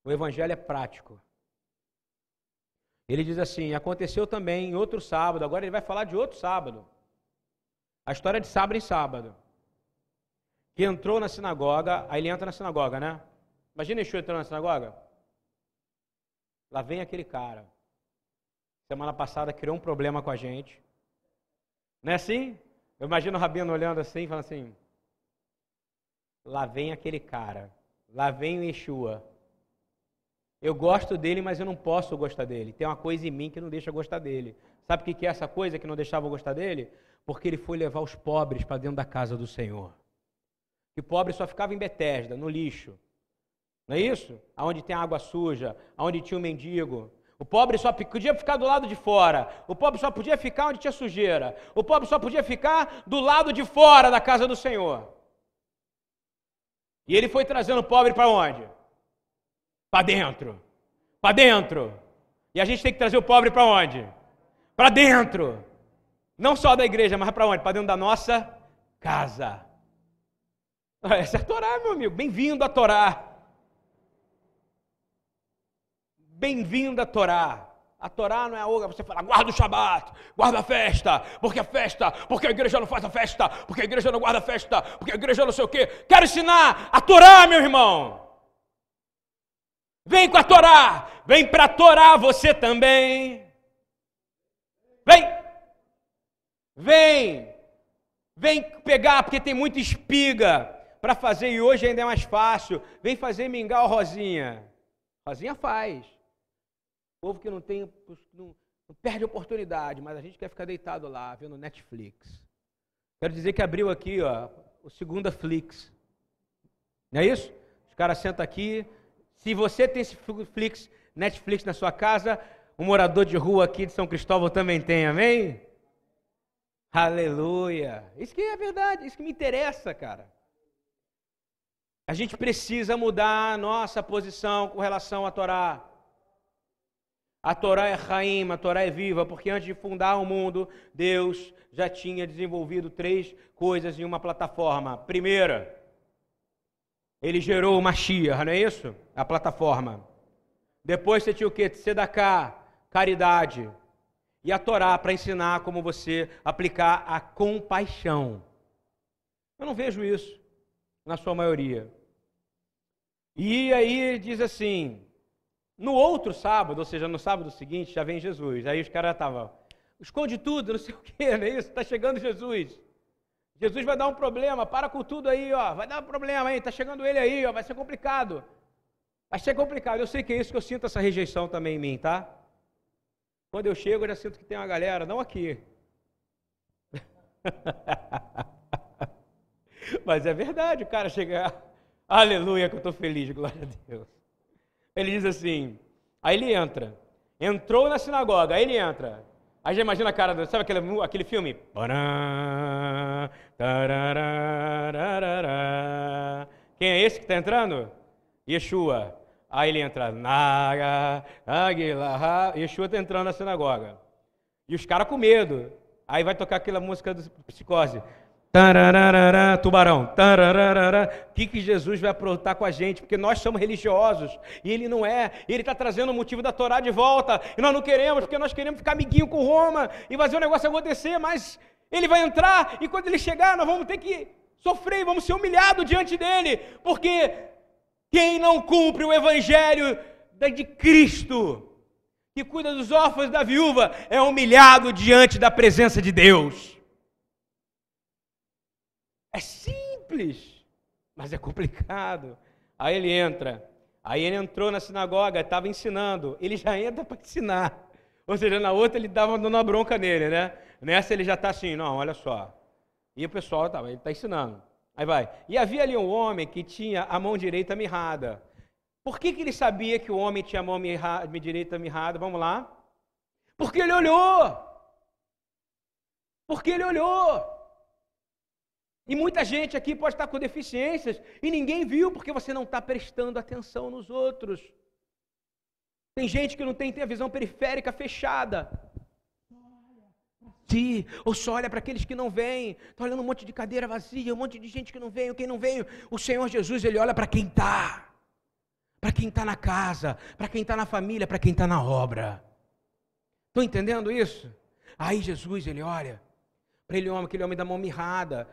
O evangelho é prático. Ele diz assim: aconteceu também em outro sábado, agora ele vai falar de outro sábado. A história de sábado em sábado. Que entrou na sinagoga, aí ele entra na sinagoga, né? Imagina Yeshua entrando na sinagoga. Lá vem aquele cara, semana passada criou um problema com a gente. Não é assim? Eu imagino o Rabino olhando assim, falando assim: lá vem aquele cara, lá vem o Yeshua. Eu gosto dele, mas eu não posso gostar dele. Tem uma coisa em mim que não deixa gostar dele. Sabe o que é essa coisa que não deixava eu gostar dele? Porque ele foi levar os pobres para dentro da casa do Senhor. Que pobre só ficava em Betesda, no lixo. Não é isso? Aonde tem água suja, aonde tinha um mendigo. O pobre só podia ficar do lado de fora. O pobre só podia ficar onde tinha sujeira. O pobre só podia ficar do lado de fora da casa do Senhor. E ele foi trazendo o pobre para onde? Para dentro. Para dentro. E a gente tem que trazer o pobre para onde? Para dentro. Não só da igreja, mas para onde? Para dentro da nossa casa. Essa é a Torá, meu amigo. Bem-vindo à Torá. Bem-vindo à Torá. A Torá não é algo você fala, guarda o Shabat, guarda a festa, porque a festa, porque a igreja não faz a festa, porque a igreja não guarda a festa, porque a igreja não sei o quê. Quero ensinar a Torá, meu irmão. Vem com a Torá, vem para a Torá você também. Vem, vem, vem pegar, porque tem muita espiga para fazer e hoje ainda é mais fácil. Vem fazer mingau Rosinha. Rosinha faz. O povo que não tem, não, não perde oportunidade, mas a gente quer ficar deitado lá, vendo Netflix. Quero dizer que abriu aqui, ó, o segunda Flix. Não é isso? Os caras sentam aqui. Se você tem esse Flix, Netflix na sua casa, um morador de rua aqui de São Cristóvão também tem, amém? Aleluia. Isso que é verdade, isso que me interessa, cara. A gente precisa mudar a nossa posição com relação à Torá. A Torá é Raim, a Torá é viva, porque antes de fundar o mundo, Deus já tinha desenvolvido três coisas em uma plataforma. Primeira, ele gerou o Mashiach, não é isso? A plataforma. Depois você tinha o quê? Sedaká, caridade. E a Torá para ensinar como você aplicar a compaixão. Eu não vejo isso na sua maioria. E aí diz assim: no outro sábado, ou seja, no sábado seguinte, já vem Jesus. Aí os caras estavam, esconde tudo, não sei o quê, não é isso? Está chegando Jesus. Jesus vai dar um problema, para com tudo aí, ó. Vai dar um problema aí, está chegando ele aí, ó. Vai ser complicado. Vai ser complicado. Eu sei que é isso que eu sinto essa rejeição também em mim, tá? Quando eu chego, eu já sinto que tem uma galera, não aqui. Mas é verdade, o cara chegar. Aleluia, que eu estou feliz, glória a Deus. Ele diz assim, aí ele entra, entrou na sinagoga, aí ele entra. Aí já imagina a cara, do, sabe aquele, aquele filme? Quem é esse que está entrando? Yeshua. Aí ele entra, Naga, Aguilah, Yeshua está entrando na sinagoga. E os caras com medo. Aí vai tocar aquela música do psicose. Tararara, tubarão. O que, que Jesus vai aprontar com a gente? Porque nós somos religiosos e ele não é. Ele está trazendo o motivo da Torá de volta. E nós não queremos, porque nós queremos ficar amiguinho com Roma e fazer o negócio acontecer. Mas ele vai entrar e quando ele chegar, nós vamos ter que sofrer, vamos ser humilhados diante dele. Porque quem não cumpre o evangelho de Cristo, que cuida dos órfãos da viúva, é humilhado diante da presença de Deus. É simples, mas é complicado. Aí ele entra. Aí ele entrou na sinagoga, estava ensinando. Ele já entra para ensinar. Ou seja, na outra ele dava dando uma bronca nele, né? Nessa ele já está assim, não, olha só. E o pessoal tá, ele está ensinando. Aí vai. E havia ali um homem que tinha a mão direita mirrada. Por que, que ele sabia que o homem tinha a mão mirra, direita mirrada? Vamos lá. Porque ele olhou. Porque ele olhou. E muita gente aqui pode estar com deficiências e ninguém viu porque você não está prestando atenção nos outros. Tem gente que não tem, tem a visão periférica fechada. Sim, ou só olha para aqueles que não vêm. Está olhando um monte de cadeira vazia, um monte de gente que não veio, quem não veio. O Senhor Jesus, ele olha para quem está. Para quem está na casa, para quem está na família, para quem está na obra. Estão entendendo isso? Aí Jesus, ele olha para ele, homem, aquele homem da mão mirrada.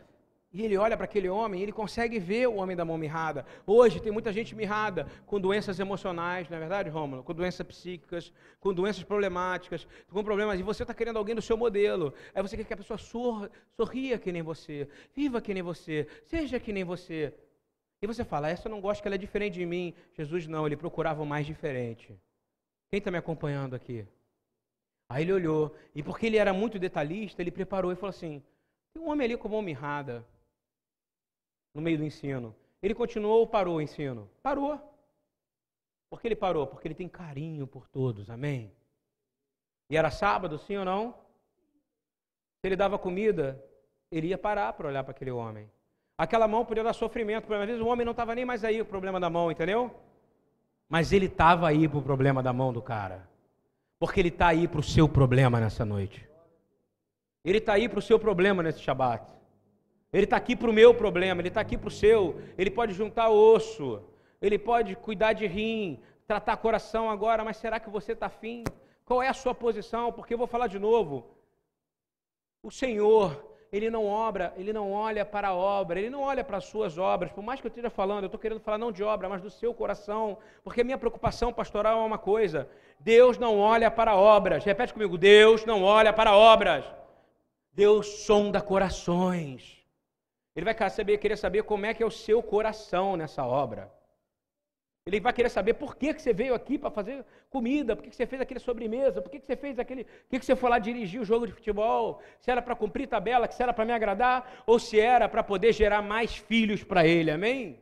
E ele olha para aquele homem e ele consegue ver o homem da mão mirrada. Hoje tem muita gente mirrada com doenças emocionais, não é verdade, Rômulo? Com doenças psíquicas, com doenças problemáticas, com problemas. E você está querendo alguém do seu modelo. Aí você quer que a pessoa sor, sorria que nem você, viva que nem você, seja que nem você. E você fala, essa eu não gosto que ela é diferente de mim. Jesus não, ele procurava o mais diferente. Quem está me acompanhando aqui? Aí ele olhou, e porque ele era muito detalhista, ele preparou e falou assim: tem um homem ali com a mão mirrada no meio do ensino. Ele continuou ou parou o ensino? Parou. Por que ele parou? Porque ele tem carinho por todos, amém? E era sábado, sim ou não? Se ele dava comida, ele ia parar para olhar para aquele homem. Aquela mão podia dar sofrimento, às vezes o homem não estava nem mais aí o problema da mão, entendeu? Mas ele estava aí para o problema da mão do cara. Porque ele está aí para o seu problema nessa noite. Ele está aí para o seu problema nesse Shabat. Ele está aqui para o meu problema, ele está aqui para o seu. Ele pode juntar osso, ele pode cuidar de rim, tratar coração agora, mas será que você está afim? Qual é a sua posição? Porque eu vou falar de novo. O Senhor, ele não obra, ele não olha para a obra, ele não olha para as suas obras. Por mais que eu esteja falando, eu estou querendo falar não de obra, mas do seu coração, porque a minha preocupação pastoral é uma coisa: Deus não olha para obras. Repete comigo: Deus não olha para obras. Deus sonda corações. Ele vai saber, querer saber como é que é o seu coração nessa obra. Ele vai querer saber por que, que você veio aqui para fazer comida, por que, que você fez aquele sobremesa, por que, que você fez aquele. Por que, que você foi lá dirigir o jogo de futebol? Se era para cumprir tabela, se era para me agradar, ou se era para poder gerar mais filhos para ele, amém?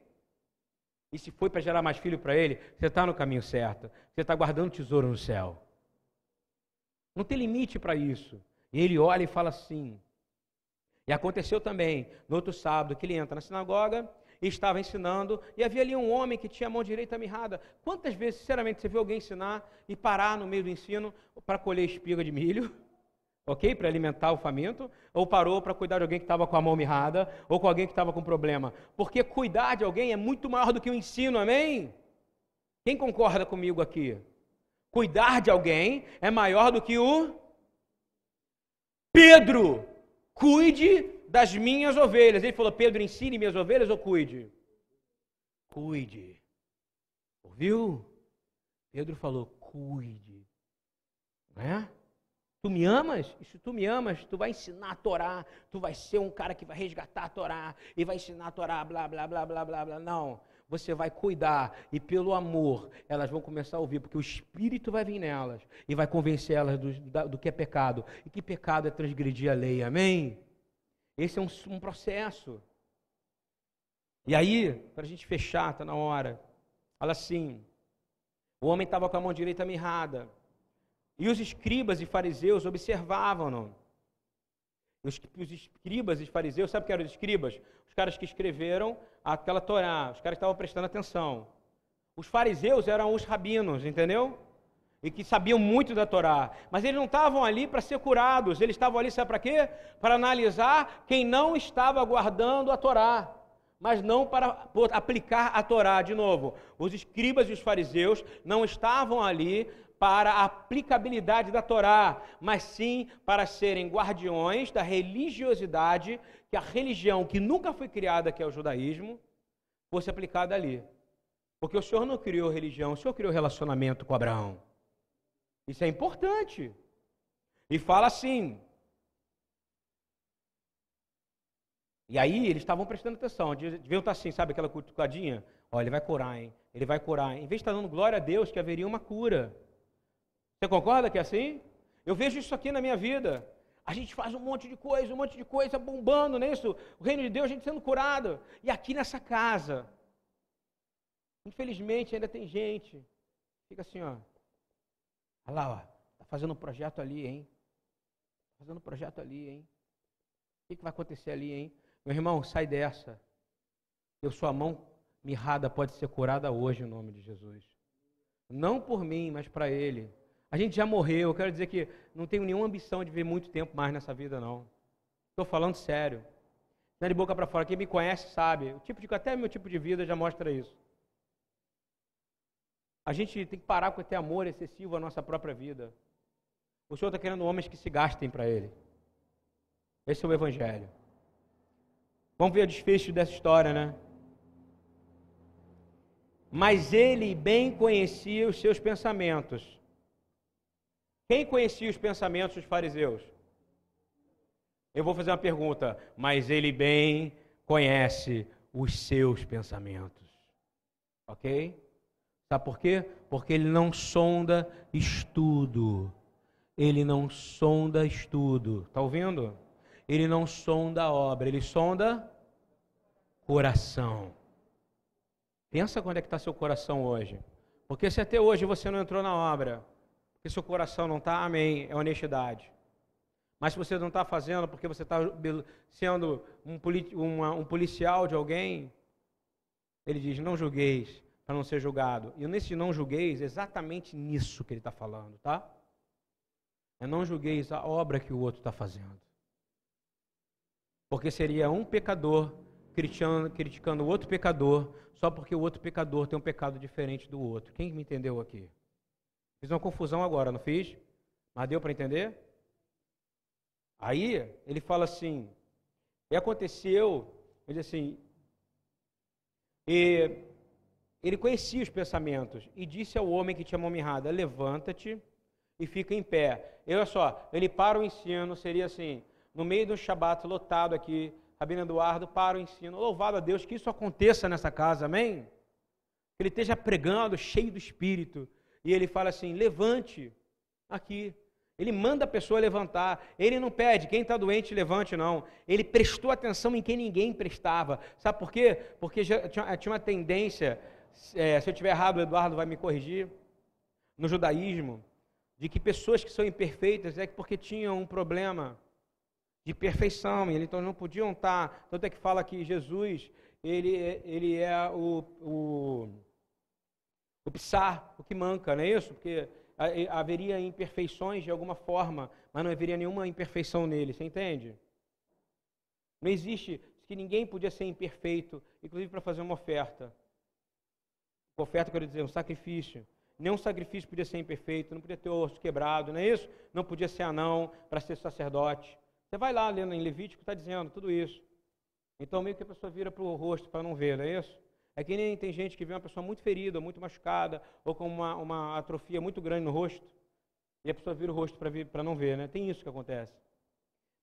E se foi para gerar mais filhos para ele, você está no caminho certo. Você está guardando tesouro no céu. Não tem limite para isso. E ele olha e fala assim: e aconteceu também, no outro sábado, que ele entra na sinagoga e estava ensinando, e havia ali um homem que tinha a mão direita mirrada. Quantas vezes, sinceramente, você viu alguém ensinar e parar no meio do ensino para colher espiga de milho? Ok? Para alimentar o faminto? Ou parou para cuidar de alguém que estava com a mão mirrada? Ou com alguém que estava com problema? Porque cuidar de alguém é muito maior do que o ensino, amém? Quem concorda comigo aqui? Cuidar de alguém é maior do que o Pedro Cuide das minhas ovelhas. Ele falou: Pedro, ensine minhas ovelhas ou cuide? Cuide. Ouviu? Pedro falou: cuide. Não é? Tu me amas? E se tu me amas, tu vai ensinar a Torá. Tu vai ser um cara que vai resgatar a Torá e vai ensinar a Torá, blá, blá, blá, blá, blá, blá. Não. Você vai cuidar e pelo amor elas vão começar a ouvir, porque o Espírito vai vir nelas e vai convencer elas do, do que é pecado. E que pecado é transgredir a lei, amém? Esse é um, um processo. E aí, para a gente fechar, está na hora. Fala assim: o homem estava com a mão direita mirrada. E os escribas e fariseus observavam-no. Os, os escribas e fariseus, sabe o que eram os escribas? Os caras que escreveram aquela Torá, os caras estavam prestando atenção. Os fariseus eram os rabinos, entendeu? E que sabiam muito da Torá. Mas eles não estavam ali para ser curados, eles estavam ali, sabe para quê? Para analisar quem não estava guardando a Torá. Mas não para aplicar a Torá de novo. Os escribas e os fariseus não estavam ali para a aplicabilidade da Torá, mas sim para serem guardiões da religiosidade, que a religião que nunca foi criada, que é o judaísmo, fosse aplicada ali. Porque o Senhor não criou religião, o Senhor criou relacionamento com Abraão. Isso é importante. E fala assim. E aí eles estavam prestando atenção, deviam estar assim, sabe aquela cutucadinha? Olha, ele vai curar, hein? Ele vai curar. Em vez de estar dando glória a Deus que haveria uma cura. Você concorda que é assim? Eu vejo isso aqui na minha vida. A gente faz um monte de coisa, um monte de coisa bombando nisso. O reino de Deus, a gente sendo curado. E aqui nessa casa, infelizmente ainda tem gente. Fica assim, ó. Olha lá, ó. Tá fazendo um projeto ali, hein? Tá fazendo um projeto ali, hein? O que, que vai acontecer ali, hein? Meu irmão, sai dessa. Eu sua mão mirrada pode ser curada hoje em nome de Jesus. Não por mim, mas para ele. A gente já morreu, eu quero dizer que não tenho nenhuma ambição de viver muito tempo mais nessa vida, não. Estou falando sério. Não é de boca para fora. Quem me conhece sabe. O tipo de, até meu tipo de vida já mostra isso. A gente tem que parar com ter amor excessivo à nossa própria vida. O Senhor está querendo homens que se gastem para Ele. Esse é o Evangelho. Vamos ver o desfecho dessa história, né? Mas ele bem conhecia os seus pensamentos. Quem conhecia os pensamentos dos fariseus? Eu vou fazer uma pergunta, mas ele bem conhece os seus pensamentos. Ok? Sabe por quê? Porque ele não sonda estudo. Ele não sonda estudo. Está ouvindo? Ele não sonda obra, ele sonda coração. Pensa quando é que está seu coração hoje. Porque se até hoje você não entrou na obra, porque seu coração não está, amém, é honestidade. Mas se você não está fazendo porque você está sendo um, uma, um policial de alguém, ele diz: não julgueis para não ser julgado. E nesse não julgueis, é exatamente nisso que ele está falando, tá? É não julgueis a obra que o outro está fazendo. Porque seria um pecador criticando, criticando o outro pecador, só porque o outro pecador tem um pecado diferente do outro. Quem me entendeu aqui? Fiz uma confusão agora, não fiz? Mas deu para entender? Aí ele fala assim, e aconteceu, ele diz assim, e ele conhecia os pensamentos e disse ao homem que tinha mão mirrada, levanta-te e fica em pé. E olha só, ele para o ensino, seria assim, no meio do Shabat lotado aqui, Rabino Eduardo para o ensino. Louvado a Deus que isso aconteça nessa casa, amém? Que ele esteja pregando, cheio do Espírito. E ele fala assim: levante aqui. Ele manda a pessoa levantar. Ele não pede, quem está doente, levante, não. Ele prestou atenção em quem ninguém prestava. Sabe por quê? Porque já tinha, uma tendência, é, se eu estiver errado, o Eduardo vai me corrigir, no judaísmo, de que pessoas que são imperfeitas é porque tinham um problema de perfeição, e então não podiam estar. Tanto é que fala que Jesus, ele, ele é o, o, o psar, o que manca, não é isso? Porque haveria imperfeições de alguma forma, mas não haveria nenhuma imperfeição nele, você entende? Não existe, que ninguém podia ser imperfeito, inclusive para fazer uma oferta. Oferta, quero dizer, um sacrifício. Nenhum sacrifício podia ser imperfeito, não podia ter osso quebrado, não é isso? Não podia ser anão para ser sacerdote. Você vai lá lendo em Levítico, está dizendo tudo isso. Então meio que a pessoa vira para o rosto para não ver, não é isso? É que nem tem gente que vê uma pessoa muito ferida, muito machucada, ou com uma, uma atrofia muito grande no rosto, e a pessoa vira o rosto para não ver, né? Tem isso que acontece.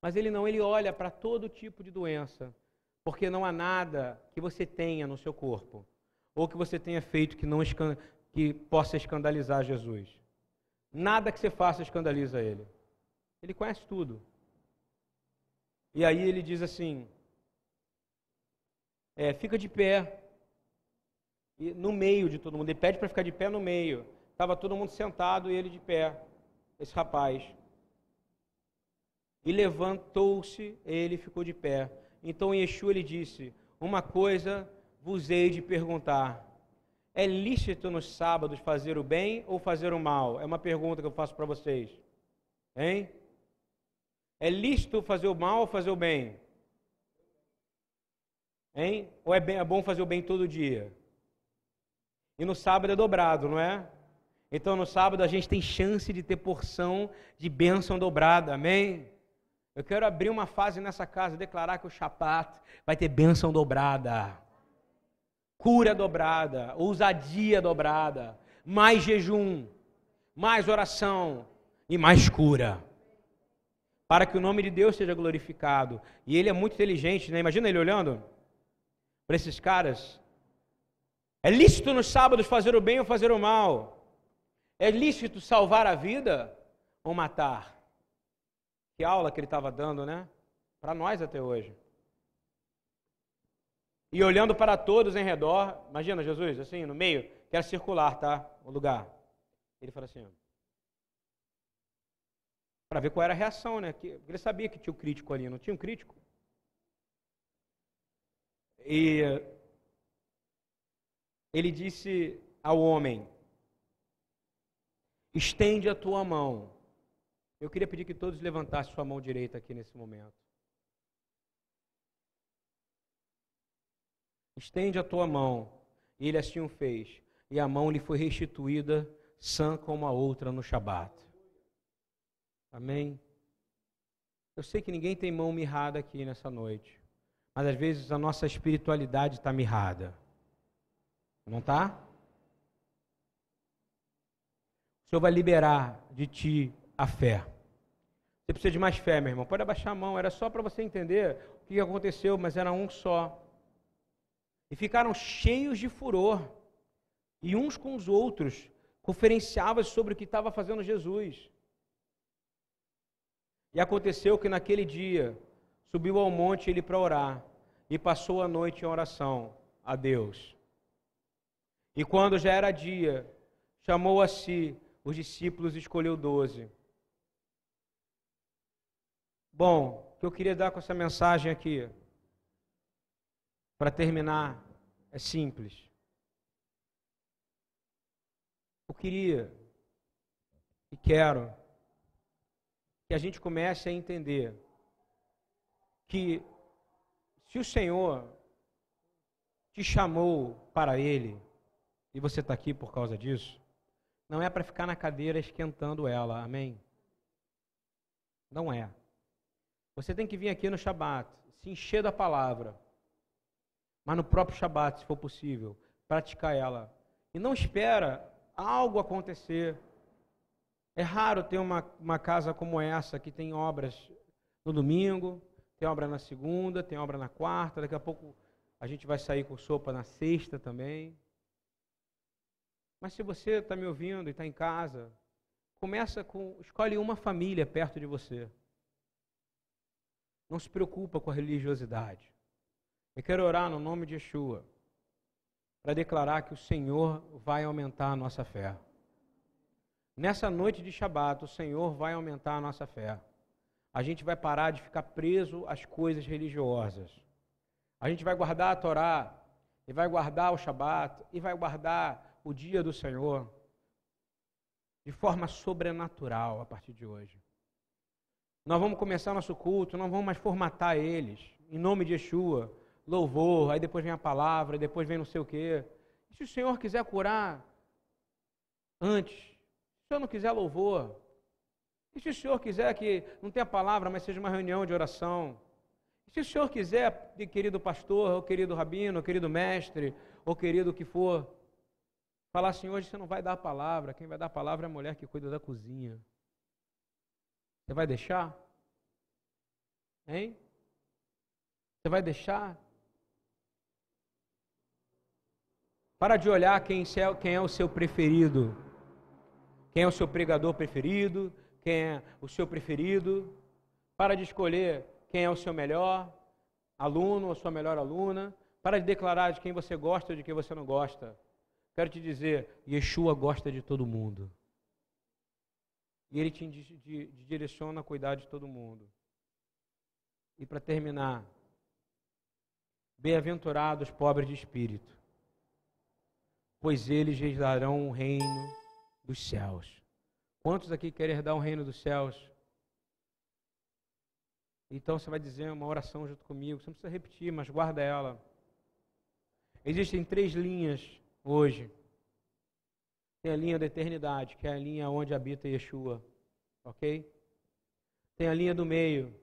Mas ele não, ele olha para todo tipo de doença, porque não há nada que você tenha no seu corpo, ou que você tenha feito que, não que possa escandalizar Jesus. Nada que você faça escandaliza ele. Ele conhece tudo. E aí ele diz assim: é, fica de pé, no meio de todo mundo. Ele pede para ficar de pé no meio. Estava todo mundo sentado e ele de pé, esse rapaz. E levantou-se, ele ficou de pé. Então Yeshua lhe disse: Uma coisa vos hei de perguntar. É lícito nos sábados fazer o bem ou fazer o mal? É uma pergunta que eu faço para vocês. Hein? É lícito fazer o mal ou fazer o bem? Hein? Ou é, bem, é bom fazer o bem todo dia? E no sábado é dobrado, não é? Então no sábado a gente tem chance de ter porção de bênção dobrada, amém? Eu quero abrir uma fase nessa casa, declarar que o Shabat vai ter bênção dobrada, cura dobrada, ousadia dobrada, mais jejum, mais oração e mais cura. Para que o nome de Deus seja glorificado. E ele é muito inteligente, né? Imagina ele olhando para esses caras é lícito nos sábados fazer o bem ou fazer o mal? É lícito salvar a vida ou matar? Que aula que ele estava dando, né? Para nós até hoje. E olhando para todos em redor, imagina Jesus, assim, no meio, que era circular, tá? O lugar. Ele fala assim, para ver qual era a reação, né? Que, ele sabia que tinha um crítico ali, não tinha um crítico? E ele disse ao homem: estende a tua mão. Eu queria pedir que todos levantassem sua mão direita aqui nesse momento. Estende a tua mão. E ele assim o fez. E a mão lhe foi restituída, sã como a outra no Shabat. Amém? Eu sei que ninguém tem mão mirrada aqui nessa noite. mas às vezes a nossa espiritualidade está mirrada. Não está? O Senhor vai liberar de ti a fé. Você precisa de mais fé, meu irmão. Pode abaixar a mão, era só para você entender o que aconteceu, mas era um só. E ficaram cheios de furor, e uns com os outros conferenciavam sobre o que estava fazendo Jesus. E aconteceu que naquele dia subiu ao monte ele para orar e passou a noite em oração a Deus. E quando já era dia, chamou a si os discípulos e escolheu doze. Bom, o que eu queria dar com essa mensagem aqui, para terminar, é simples. Eu queria e quero que a gente comece a entender que se o Senhor te chamou para Ele, e você está aqui por causa disso, não é para ficar na cadeira esquentando ela, amém? Não é. Você tem que vir aqui no Shabat, se encher da palavra, mas no próprio Shabat, se for possível, praticar ela. E não espera algo acontecer. É raro ter uma, uma casa como essa, que tem obras no domingo, tem obra na segunda, tem obra na quarta, daqui a pouco a gente vai sair com sopa na sexta também. Mas se você está me ouvindo e está em casa, começa com, escolhe uma família perto de você. Não se preocupa com a religiosidade. Eu quero orar no nome de Yeshua para declarar que o Senhor vai aumentar a nossa fé. Nessa noite de Shabat, o Senhor vai aumentar a nossa fé. A gente vai parar de ficar preso às coisas religiosas. A gente vai guardar a Torá, e vai guardar o Shabat, e vai guardar o dia do Senhor de forma sobrenatural a partir de hoje. Nós vamos começar nosso culto, não vamos mais formatar eles, em nome de Yeshua, louvor, aí depois vem a palavra, depois vem não sei o quê. E se o Senhor quiser curar antes, Senhor não quiser louvor, e se o Senhor quiser que não tenha palavra, mas seja uma reunião de oração, e se o Senhor quiser, querido pastor, ou querido rabino, ou querido mestre, ou querido que for, falar assim, hoje você não vai dar a palavra, quem vai dar a palavra é a mulher que cuida da cozinha. Você vai deixar? Hein? Você vai deixar? Para de olhar quem é o seu preferido quem é o seu pregador preferido, quem é o seu preferido. Para de escolher quem é o seu melhor aluno ou sua melhor aluna. Para de declarar de quem você gosta ou de quem você não gosta. Quero te dizer, Yeshua gosta de todo mundo. E ele te direciona a cuidar de todo mundo. E para terminar, bem-aventurados os pobres de espírito, pois eles lhes darão um reino dos céus. Quantos aqui querem herdar o reino dos céus? Então você vai dizer uma oração junto comigo. Você não precisa repetir, mas guarda ela. Existem três linhas hoje. Tem a linha da eternidade, que é a linha onde habita Yeshua. Ok? Tem a linha do meio,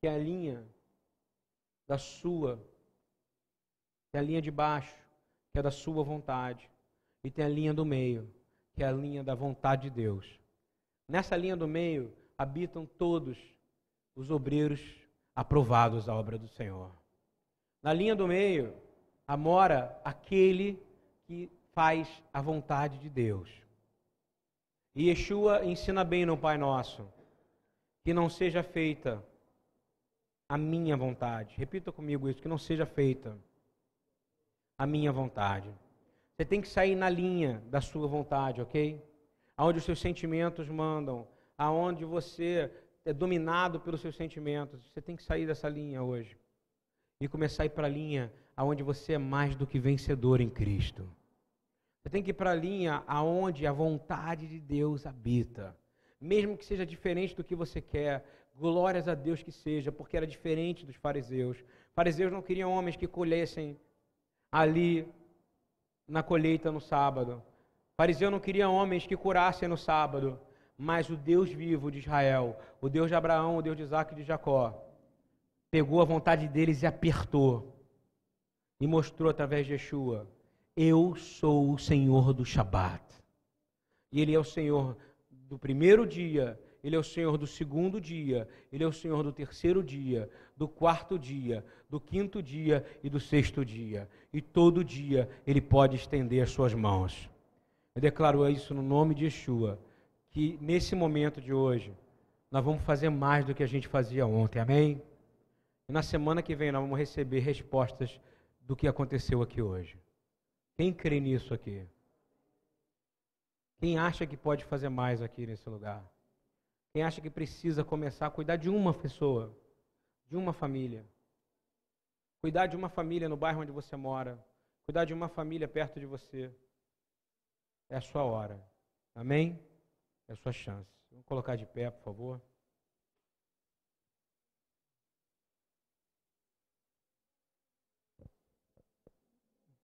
que é a linha da sua. Tem a linha de baixo, que é da sua vontade. E tem a linha do meio, que é a linha da vontade de Deus. Nessa linha do meio habitam todos os obreiros aprovados à obra do Senhor. Na linha do meio mora aquele que faz a vontade de Deus. E Yeshua ensina bem no Pai Nosso que não seja feita a minha vontade. Repita comigo isso: que não seja feita a minha vontade. Você tem que sair na linha da sua vontade, ok? Aonde os seus sentimentos mandam, aonde você é dominado pelos seus sentimentos. Você tem que sair dessa linha hoje e começar a ir para a linha aonde você é mais do que vencedor em Cristo. Você tem que ir para a linha aonde a vontade de Deus habita. Mesmo que seja diferente do que você quer, glórias a Deus que seja, porque era diferente dos fariseus. Fariseus não queriam homens que colhessem ali na colheita no sábado. Fariseu não queria homens que curassem no sábado, mas o Deus vivo de Israel, o Deus de Abraão, o Deus de Isaac e de Jacó, pegou a vontade deles e apertou. E mostrou através de Yeshua: Eu sou o Senhor do Shabat. E Ele é o Senhor do primeiro dia, Ele é o Senhor do segundo dia, Ele é o Senhor do terceiro dia, do quarto dia, do quinto dia e do sexto dia. E todo dia Ele pode estender as suas mãos. Eu declaro isso no nome de Yeshua, que nesse momento de hoje, nós vamos fazer mais do que a gente fazia ontem, amém? E na semana que vem nós vamos receber respostas do que aconteceu aqui hoje. Quem crê nisso aqui? Quem acha que pode fazer mais aqui nesse lugar? Quem acha que precisa começar a cuidar de uma pessoa, de uma família? Cuidar de uma família no bairro onde você mora, cuidar de uma família perto de você. É a sua hora. Amém? É a sua chance. Vamos colocar de pé, por favor.